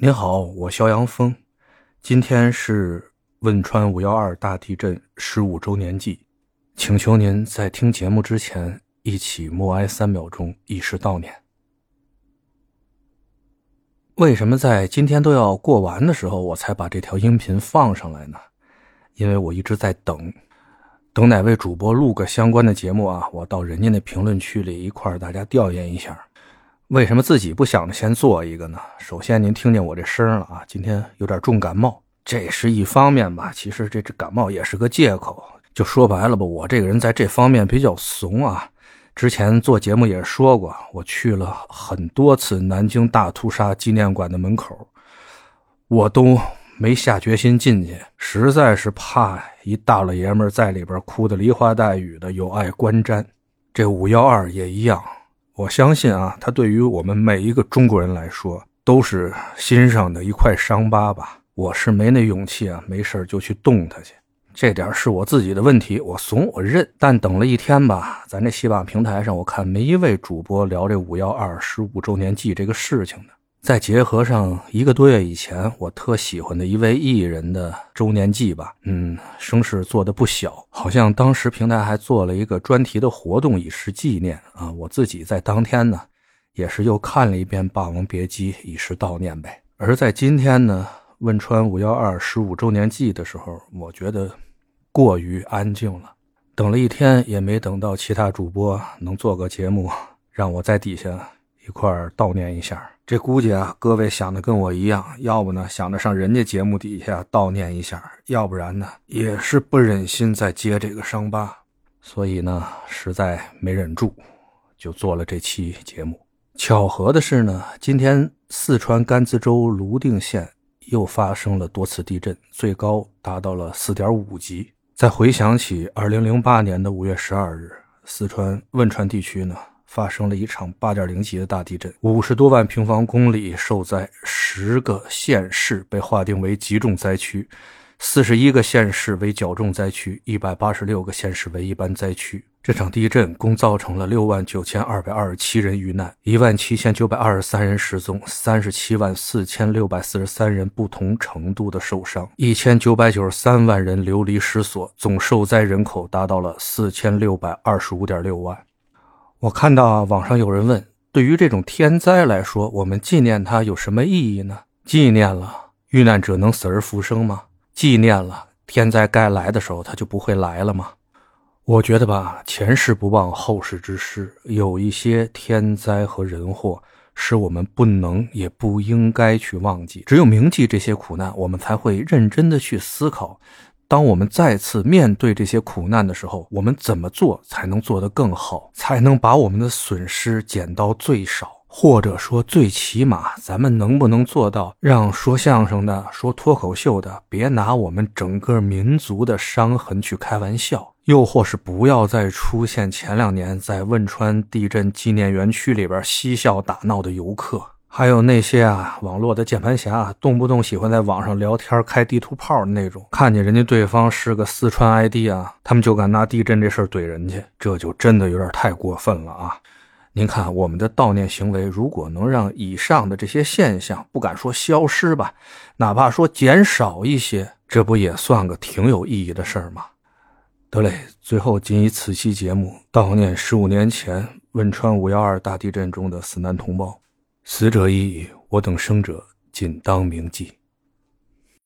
您好，我肖阳峰，今天是汶川五幺二大地震十五周年祭，请求您在听节目之前一起默哀三秒钟，以示悼念。为什么在今天都要过完的时候，我才把这条音频放上来呢？因为我一直在等，等哪位主播录个相关的节目啊，我到人家那评论区里一块儿大家调研一下。为什么自己不想着先做一个呢？首先，您听见我这声了啊，今天有点重感冒，这是一方面吧。其实这这感冒也是个借口。就说白了吧，我这个人在这方面比较怂啊。之前做节目也说过，我去了很多次南京大屠杀纪念馆的门口，我都没下决心进去，实在是怕一大老爷们在里边哭的梨花带雨的，有碍观瞻。这五幺二也一样。我相信啊，他对于我们每一个中国人来说，都是心上的一块伤疤吧。我是没那勇气啊，没事就去动它去，这点是我自己的问题，我怂我认。但等了一天吧，咱这喜马平台上，我看没一位主播聊这五幺二十五周年祭这个事情的。再结合上一个多月以前我特喜欢的一位艺人的周年祭吧，嗯，声势做的不小，好像当时平台还做了一个专题的活动以示纪念啊。我自己在当天呢，也是又看了一遍《霸王别姬》以示悼念呗。而在今天呢，汶川五幺二十五周年祭的时候，我觉得过于安静了，等了一天也没等到其他主播能做个节目，让我在底下一块悼念一下。这估计啊，各位想的跟我一样，要不呢想着上人家节目底下悼念一下，要不然呢也是不忍心再揭这个伤疤，所以呢实在没忍住，就做了这期节目。巧合的是呢，今天四川甘孜州泸定县又发生了多次地震，最高达到了四点五级。再回想起二零零八年的五月十二日，四川汶川地区呢。发生了一场八点零级的大地震，五十多万平方公里受灾，十个县市被划定为极重灾区，四十一个县市为较重灾区，一百八十六个县市为一般灾区。这场地震共造成了六万九千二百二十七人遇难，一万七千九百二十三人失踪，三十七万四千六百四十三人不同程度的受伤，一千九百九十三万人流离失所，总受灾人口达到了四千六百二十五点六万。我看到，网上有人问：对于这种天灾来说，我们纪念它有什么意义呢？纪念了遇难者能死而复生吗？纪念了天灾该来的时候，它就不会来了吗？我觉得吧，前世不忘后世之师，有一些天灾和人祸是我们不能也不应该去忘记。只有铭记这些苦难，我们才会认真的去思考。当我们再次面对这些苦难的时候，我们怎么做才能做得更好，才能把我们的损失减到最少？或者说，最起码，咱们能不能做到让说相声的、说脱口秀的别拿我们整个民族的伤痕去开玩笑？又或是不要再出现前两年在汶川地震纪念园区里边嬉笑打闹的游客？还有那些啊，网络的键盘侠，动不动喜欢在网上聊天、开地图炮的那种，看见人家对方是个四川 ID 啊，他们就敢拿地震这事儿怼人家，这就真的有点太过分了啊！您看，我们的悼念行为，如果能让以上的这些现象，不敢说消失吧，哪怕说减少一些，这不也算个挺有意义的事儿吗？得嘞，最后仅以此期节目悼念十五年前汶川五幺二大地震中的死难同胞。死者已矣，我等生者尽当铭记。